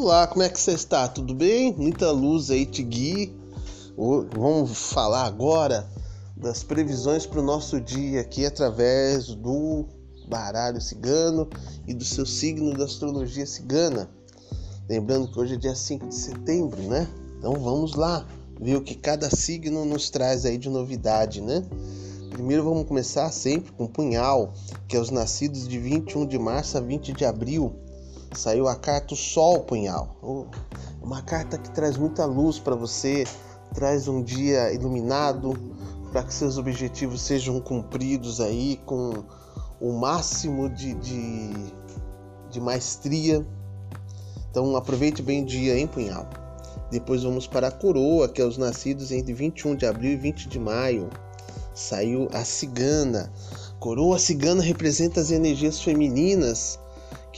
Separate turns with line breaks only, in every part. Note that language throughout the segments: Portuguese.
Olá, como é que você está? Tudo bem? Muita luz aí te guie. Vamos falar agora das previsões para o nosso dia aqui através do baralho cigano e do seu signo da astrologia cigana. Lembrando que hoje é dia 5 de setembro, né? Então vamos lá ver o que cada signo nos traz aí de novidade, né? Primeiro vamos começar sempre com Punhal, que é os nascidos de 21 de março a 20 de abril saiu a carta o Sol Punhal. Uma carta que traz muita luz para você, traz um dia iluminado para que seus objetivos sejam cumpridos aí com o máximo de, de, de maestria. Então aproveite bem o dia em Punhal. Depois vamos para a coroa, que é os nascidos entre 21 de abril e 20 de maio. Saiu a cigana. Coroa cigana representa as energias femininas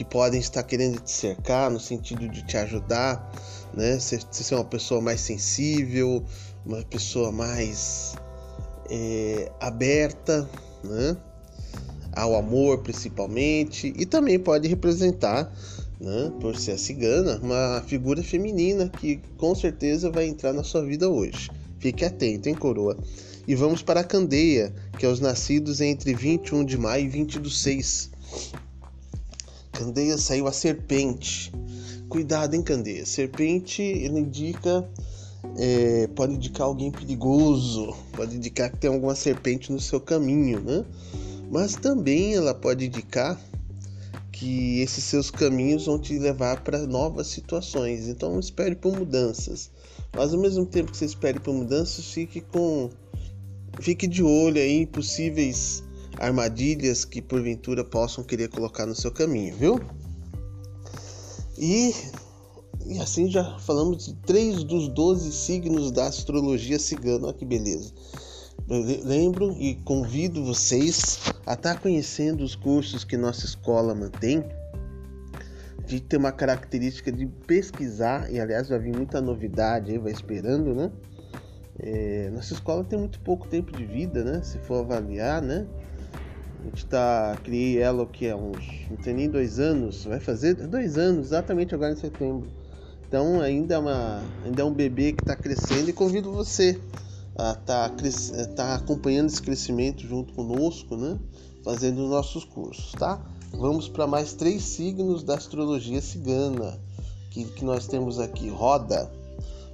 que podem estar querendo te cercar no sentido de te ajudar, né? Você ser uma pessoa mais sensível, uma pessoa mais é, aberta, né? Ao amor principalmente, e também pode representar, né, por ser a cigana, uma figura feminina que com certeza vai entrar na sua vida hoje. Fique atento, hein, coroa? E vamos para a candeia, que é os nascidos entre 21 de maio e 20 do 6. Candeia saiu a serpente. Cuidado, hein, Candeia. Serpente, ele indica. É, pode indicar alguém perigoso, pode indicar que tem alguma serpente no seu caminho, né? Mas também ela pode indicar que esses seus caminhos vão te levar para novas situações. Então espere por mudanças. Mas ao mesmo tempo que você espere por mudanças, fique com fique de olho aí em possíveis armadilhas que porventura possam querer colocar no seu caminho, viu? E, e assim já falamos de três dos doze signos da astrologia cigana, olha que beleza. Eu lembro e convido vocês a estar tá conhecendo os cursos que nossa escola mantém. De ter uma característica de pesquisar, e aliás já vi muita novidade aí, vai esperando, né? É, nossa escola tem muito pouco tempo de vida, né? Se for avaliar, né? A gente tá. Criei ela o que é uns. Não tem nem dois anos. Vai fazer dois anos, exatamente agora em setembro. Então ainda é, uma, ainda é um bebê que está crescendo e convido você a estar tá, tá acompanhando esse crescimento junto conosco, né? Fazendo os nossos cursos, tá? Vamos para mais três signos da astrologia cigana que, que nós temos aqui. Roda.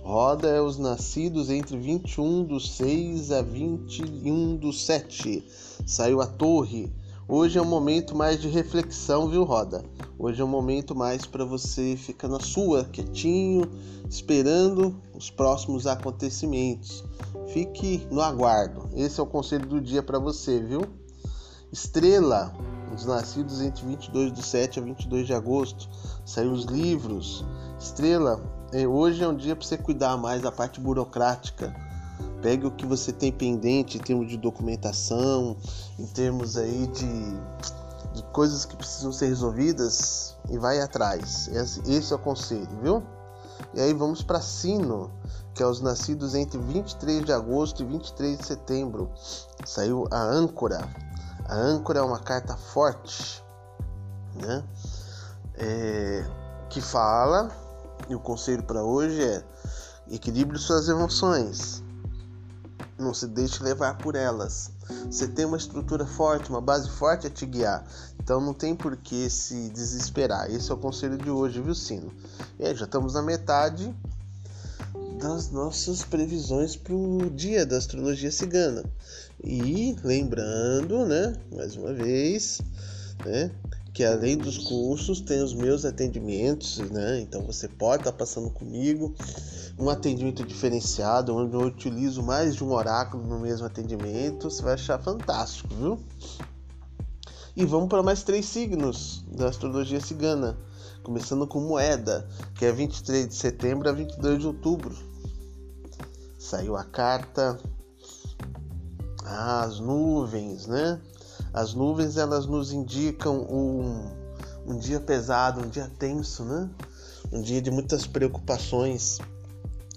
Roda é os nascidos entre 21 do 6 a 21 do 7. Saiu a torre. Hoje é um momento mais de reflexão, viu, Roda? Hoje é um momento mais para você ficar na sua, quietinho, esperando os próximos acontecimentos. Fique no aguardo. Esse é o conselho do dia para você, viu? Estrela, os nascidos entre 22 do 7 a 22 de agosto. Saiu os livros. Estrela, é, hoje é um dia para você cuidar mais da parte burocrática. Pegue o que você tem pendente em termos de documentação, em termos aí de, de coisas que precisam ser resolvidas e vai atrás. Esse, esse é o conselho, viu? E aí vamos para Sino, que é os nascidos entre 23 de agosto e 23 de setembro. Saiu a âncora. A âncora é uma carta forte, né? É, que fala e o conselho para hoje é: equilibre suas emoções. Não se deixe levar por elas. Você tem uma estrutura forte, uma base forte a te guiar. Então não tem por que se desesperar. Esse é o conselho de hoje, viu, Sino? E aí, já estamos na metade das nossas previsões para o dia da astrologia cigana. E lembrando, né, mais uma vez, né, que além dos cursos tem os meus atendimentos, né? Então você pode estar passando comigo um atendimento diferenciado, onde eu utilizo mais de um oráculo no mesmo atendimento, você vai achar fantástico, viu? E vamos para mais três signos da astrologia cigana, começando com moeda, que é 23 de setembro a 22 de outubro. Saiu a carta ah, as nuvens, né? As nuvens elas nos indicam um, um dia pesado, um dia tenso, né? Um dia de muitas preocupações.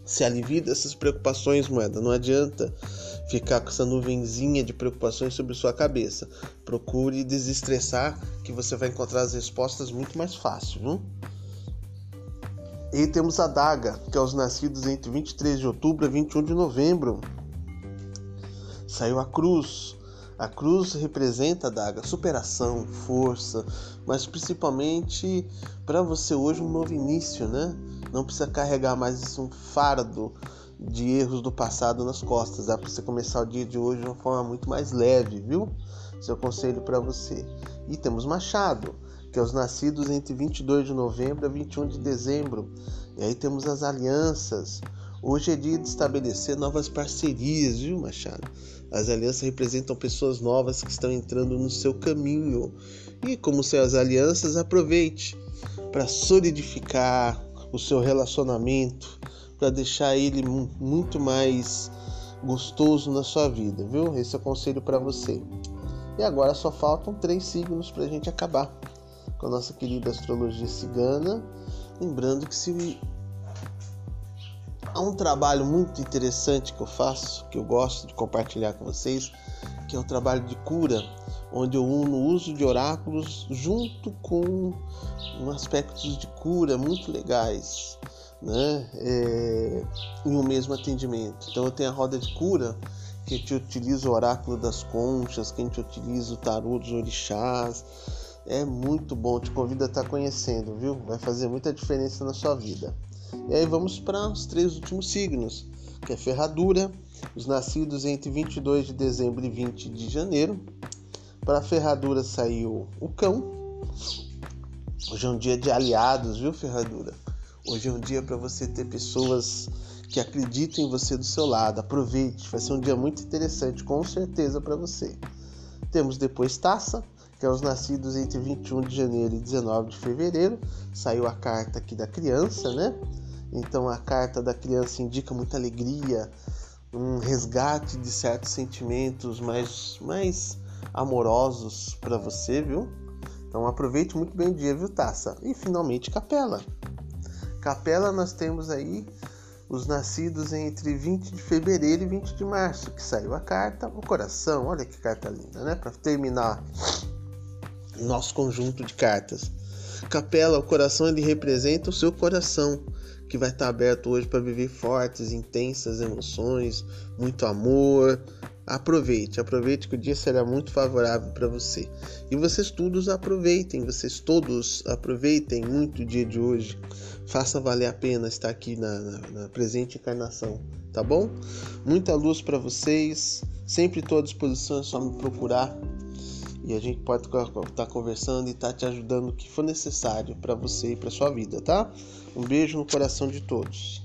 Se alivia dessas preocupações, moeda. Não adianta ficar com essa nuvenzinha de preocupações sobre sua cabeça. Procure desestressar, que você vai encontrar as respostas muito mais fácil, viu? E temos a daga, que é os nascidos entre 23 de outubro e 21 de novembro. Saiu a cruz. A cruz representa a daga, superação, força, mas principalmente para você hoje um novo início, né? Não precisa carregar mais um fardo de erros do passado nas costas. Dá para você começar o dia de hoje de uma forma muito mais leve, viu? Seu conselho para você. E temos Machado que é os nascidos entre 22 de novembro a 21 de dezembro. E aí temos as alianças. Hoje é dia de estabelecer novas parcerias, viu, Machado? As alianças representam pessoas novas que estão entrando no seu caminho. E como são as alianças, aproveite para solidificar o seu relacionamento, para deixar ele muito mais gostoso na sua vida, viu? Esse é o conselho para você. E agora só faltam três signos para a gente acabar com a nossa querida astrologia cigana. Lembrando que se há um trabalho muito interessante que eu faço, que eu gosto de compartilhar com vocês, que é o trabalho de cura, onde eu uno o uso de oráculos junto com um aspectos de cura muito legais, né? É, em um mesmo atendimento. Então eu tenho a roda de cura que a gente utiliza o oráculo das conchas, que a gente utiliza o tarô dos orixás, é muito bom, te convido a estar conhecendo, viu? Vai fazer muita diferença na sua vida. E aí vamos para os três últimos signos, que é ferradura, os nascidos entre 22 de dezembro e 20 de janeiro. Para a ferradura saiu o cão. Hoje é um dia de aliados, viu, ferradura? Hoje é um dia para você ter pessoas que acreditam em você do seu lado. Aproveite, vai ser um dia muito interessante, com certeza para você. Temos depois taça, que é os nascidos entre 21 de janeiro e 19 de fevereiro. Saiu a carta aqui da criança, né? Então a carta da criança indica muita alegria, um resgate de certos sentimentos mais, mais amorosos para você, viu? Então aproveite muito bem o dia, viu, Taça? E finalmente Capela. Capela nós temos aí os nascidos entre 20 de fevereiro e 20 de março, que saiu a carta, o coração. Olha que carta linda, né? Para terminar nosso conjunto de cartas. Capela, o coração ele representa o seu coração, que vai estar aberto hoje para viver fortes, intensas emoções, muito amor. Aproveite, aproveite que o dia será muito favorável para você. E vocês todos aproveitem, vocês todos aproveitem muito o dia de hoje. Faça valer a pena estar aqui na, na, na presente encarnação, tá bom? Muita luz para vocês, sempre estou à disposição, é só me procurar e a gente pode estar tá conversando e estar tá te ajudando o que for necessário para você e para sua vida, tá? Um beijo no coração de todos.